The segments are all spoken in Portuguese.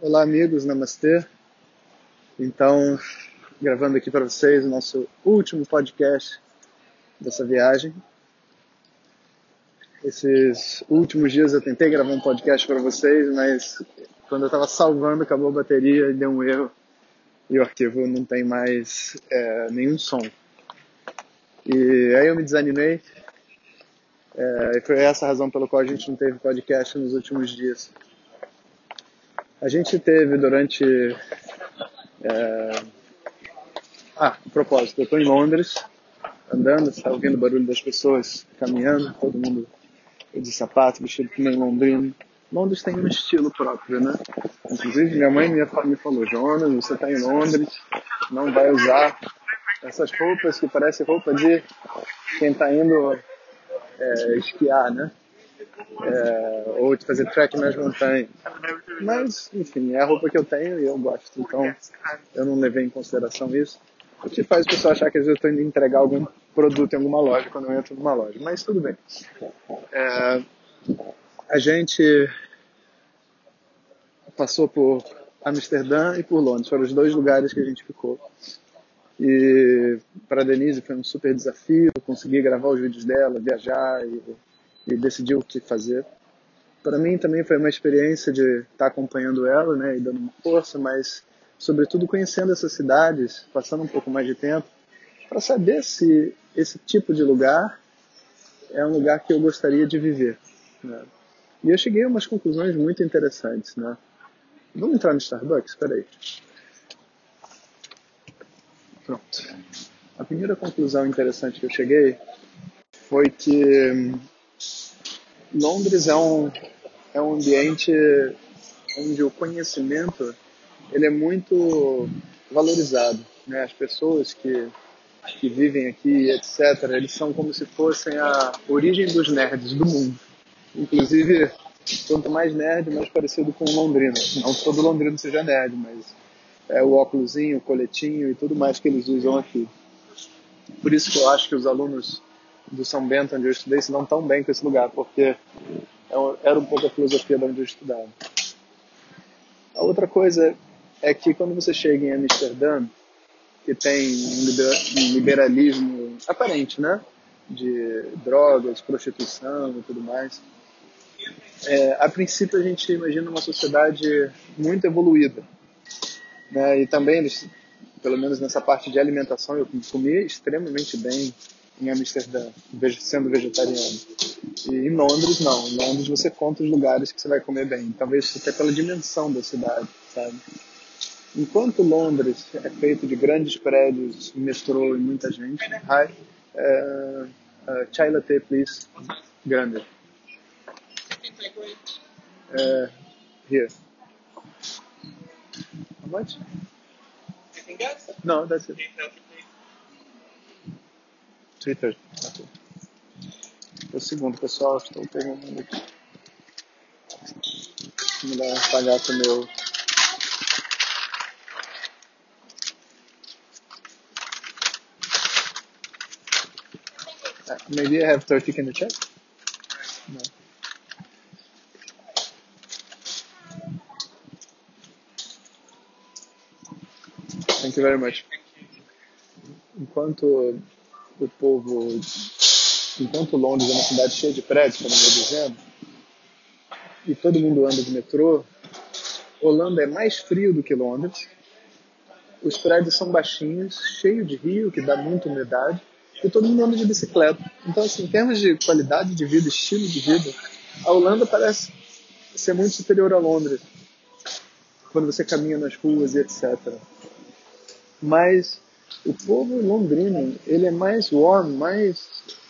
Olá, amigos, namastê. Então, gravando aqui para vocês o nosso último podcast dessa viagem. Esses últimos dias eu tentei gravar um podcast para vocês, mas quando eu estava salvando acabou a bateria e deu um erro e o arquivo não tem mais é, nenhum som. E aí eu me desanimei. É, e foi essa a razão pela qual a gente não teve podcast nos últimos dias. A gente teve durante. É... Ah, a propósito, eu estou em Londres, andando, está ouvindo o barulho das pessoas caminhando, todo mundo de sapato, vestido que nem londrino. Londres tem um estilo próprio, né? Inclusive, minha mãe me falou: Jonas, você está em Londres, não vai usar essas roupas que parecem roupa de quem está indo é, esquiar, né? É, ou de fazer trek nas montanhas. Mas, enfim, é a roupa que eu tenho e eu gosto. Então, eu não levei em consideração isso. O que faz o pessoal achar que às vezes eu estou indo entregar algum produto em alguma loja quando eu entro numa loja. Mas tudo bem. É, a gente passou por Amsterdã e por Londres. Foram os dois lugares que a gente ficou. E para Denise foi um super desafio conseguir gravar os vídeos dela, viajar e, e decidir o que fazer para mim também foi uma experiência de estar tá acompanhando ela, né, e dando uma força, mas sobretudo conhecendo essas cidades, passando um pouco mais de tempo, para saber se esse tipo de lugar é um lugar que eu gostaria de viver. Né? E eu cheguei a umas conclusões muito interessantes, né? Vamos entrar no Starbucks? Espera aí. Pronto. A primeira conclusão interessante que eu cheguei foi que hum, Londres é um, é um ambiente onde o conhecimento ele é muito valorizado. Né? As pessoas que, que vivem aqui, etc., eles são como se fossem a origem dos nerds do mundo. Inclusive, quanto mais nerd, mais parecido com o londrino. Não que todo londrino seja nerd, mas é o óculosinho, o coletinho e tudo mais que eles usam aqui. Por isso que eu acho que os alunos do São Bento, onde eu estudei, se dão tão bem com esse lugar, porque é era um pouco a filosofia de onde eu estudava. A outra coisa é que quando você chega em Amsterdã, que tem um liberalismo aparente, né? De drogas, prostituição e tudo mais. É, a princípio a gente imagina uma sociedade muito evoluída. Né? E também pelo menos nessa parte de alimentação, eu comia extremamente bem em Amsterdã, sendo vegetariano. E em Londres, não. Em Londres você conta os lugares que você vai comer bem. Talvez até pela dimensão da cidade, sabe? Enquanto Londres é feito de grandes prédios, metrô e muita gente, hi, uh, uh, chai latte, please, grande. Uh, here. How much? No, that's it. 3.30. Okay. O segundo, pessoal, estou terminando aqui. Vou dar uma falhar com o meu. Uh, maybe I have 30 can you check? No. Thank you very much. Enquanto o povo, enquanto Londres é uma cidade cheia de prédios, como eu dizendo, e todo mundo anda de metrô, Holanda é mais frio do que Londres. Os prédios são baixinhos, cheios de rio, que dá muita umidade, e todo mundo anda de bicicleta. Então, assim, em termos de qualidade de vida, estilo de vida, a Holanda parece ser muito superior a Londres, quando você caminha nas ruas e etc. Mas o povo londrino ele é mais warm, mais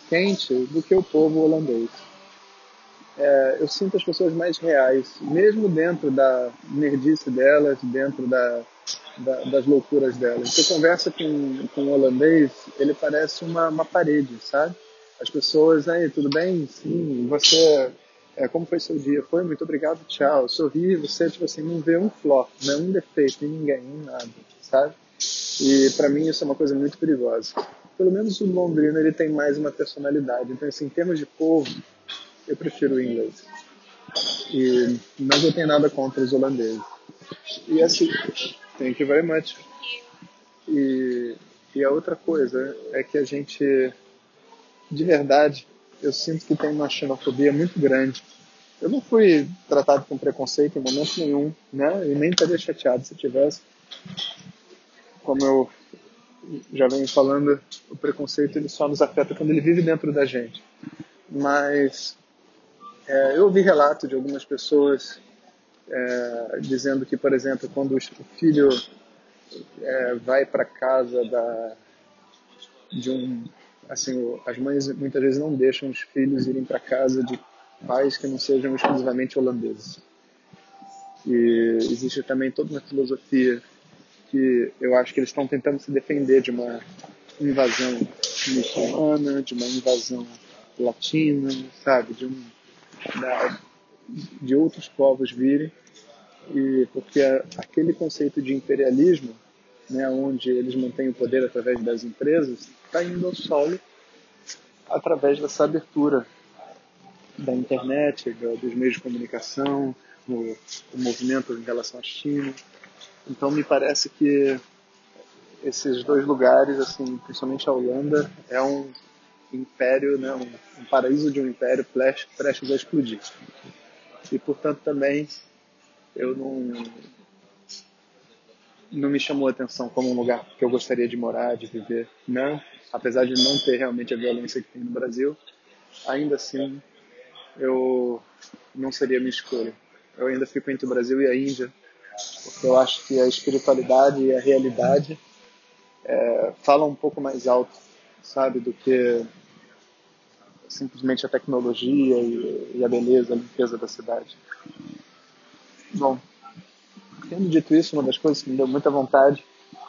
quente do que o povo holandês. É, eu sinto as pessoas mais reais, mesmo dentro da nerdice delas, dentro da, da, das loucuras delas. Você conversa com, com um holandês, ele parece uma, uma parede, sabe? As pessoas, aí, tudo bem? Sim, você, é, como foi seu dia? Foi, muito obrigado, tchau. Sorri, você, tipo assim, não vê um flop, né? um defeito em ninguém, em nada, sabe? E para mim isso é uma coisa muito perigosa. Pelo menos o londrino ele tem mais uma personalidade. Então, assim, em termos de povo, eu prefiro o inglês. E, mas eu tenho nada contra os holandeses. E assim, thank you very much. E, e a outra coisa é que a gente, de verdade, eu sinto que tem uma xenofobia muito grande. Eu não fui tratado com preconceito em momento nenhum, né? E nem estaria chateado se tivesse. Como eu já venho falando, o preconceito ele só nos afeta quando ele vive dentro da gente. Mas é, eu ouvi relato de algumas pessoas é, dizendo que, por exemplo, quando o filho é, vai para casa da, de um, assim, as mães muitas vezes não deixam os filhos irem para casa de pais que não sejam exclusivamente holandeses. E existe também toda uma filosofia que eu acho que eles estão tentando se defender de uma invasão muçulmana, de uma invasão latina, sabe, de um da, de outros povos virem e porque aquele conceito de imperialismo, né, onde eles mantêm o poder através das empresas, está indo ao solo através dessa abertura da internet, dos meios de comunicação, o, o movimento em relação à China. Então me parece que esses dois lugares, assim, principalmente a Holanda, é um império, né, um, um paraíso de um império prestes a explodir. E portanto também eu não não me chamou a atenção como um lugar que eu gostaria de morar, de viver, não. Apesar de não ter realmente a violência que tem no Brasil, ainda assim eu não seria minha escolha. Eu ainda fico entre o Brasil e a Índia, porque eu acho que a espiritualidade e a realidade é, falam um pouco mais alto, sabe, do que simplesmente a tecnologia e, e a beleza, a limpeza da cidade. Bom, tendo dito isso, uma das coisas que me deu muita vontade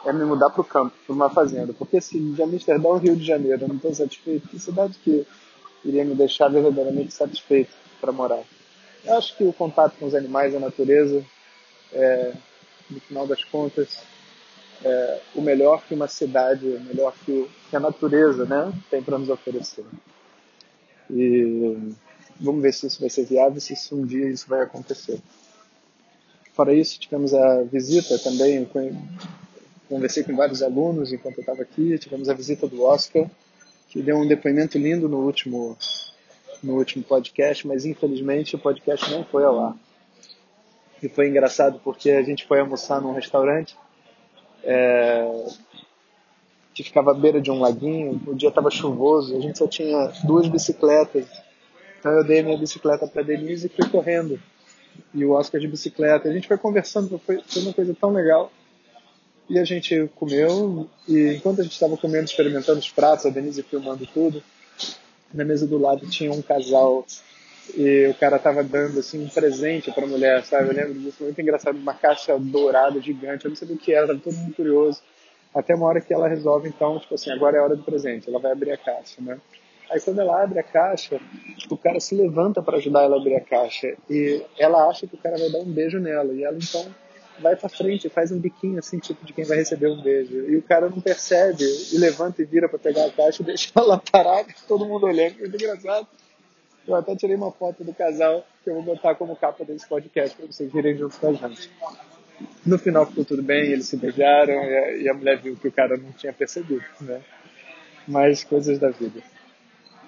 é me mudar para o campo, para uma fazenda. Porque se de Amsterdã ao Rio de Janeiro eu não estou satisfeito, que cidade que iria me deixar verdadeiramente satisfeito para morar? Eu acho que o contato com os animais, a natureza, é, no final das contas, é o melhor que uma cidade, o melhor que, que a natureza né, tem para nos oferecer. E vamos ver se isso vai ser viável, se um dia isso vai acontecer. Fora isso, tivemos a visita também, conversei com vários alunos enquanto eu estava aqui, tivemos a visita do Oscar, que deu um depoimento lindo no último, no último podcast, mas infelizmente o podcast não foi ao ar. E foi engraçado porque a gente foi almoçar num restaurante é, que ficava à beira de um laguinho, o dia estava chuvoso, a gente só tinha duas bicicletas. Então eu dei minha bicicleta para Denise e fui correndo e o Oscar de bicicleta. A gente foi conversando, foi, foi uma coisa tão legal. E a gente comeu, e enquanto a gente estava comendo, experimentando os pratos, a Denise filmando tudo, na mesa do lado tinha um casal e o cara tava dando assim um presente para a mulher, sabe? Eu lembro disso, muito engraçado, uma caixa dourada gigante, eu não sabia o que era, tava todo mundo curioso. Até uma hora que ela resolve, então, tipo assim, agora é a hora do presente, ela vai abrir a caixa, né? Aí quando ela abre a caixa, o cara se levanta para ajudar ela a abrir a caixa e ela acha que o cara vai dar um beijo nela e ela então vai para frente, faz um biquinho assim, tipo de quem vai receber um beijo. E o cara não percebe e levanta e vira para pegar a caixa e deixa ela parada, todo mundo olhando, muito engraçado. Eu até tirei uma foto do casal que eu vou botar como capa desse podcast para vocês virem junto com a gente. No final ficou tudo bem, eles se beijaram e a, e a mulher viu que o cara não tinha percebido, né? Mais coisas da vida.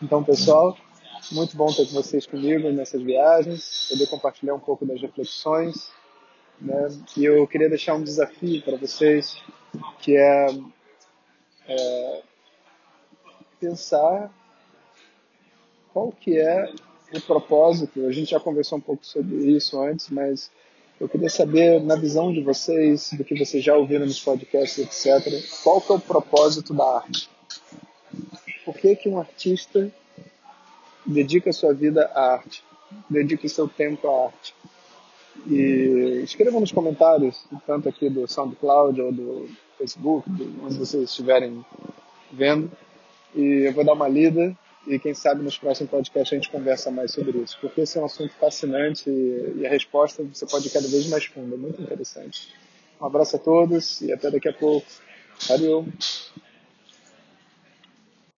Então, pessoal, muito bom ter vocês comigo nessas viagens, poder compartilhar um pouco das reflexões. Né? E eu queria deixar um desafio para vocês, que é, é pensar qual que é o propósito. A gente já conversou um pouco sobre isso antes, mas eu queria saber, na visão de vocês, do que vocês já ouviram nos podcasts, etc., qual que é o propósito da arte? Por que, que um artista dedica sua vida à arte? Dedica seu tempo à arte? E escrevam nos comentários, tanto aqui do SoundCloud ou do Facebook, onde vocês estiverem vendo. E eu vou dar uma lida e quem sabe nos próximos podcasts a gente conversa mais sobre isso, porque esse é um assunto fascinante e, a resposta você pode ir cada vez mais funda, muito interessante. Um abraço a todos e até daqui a pouco. Valeu!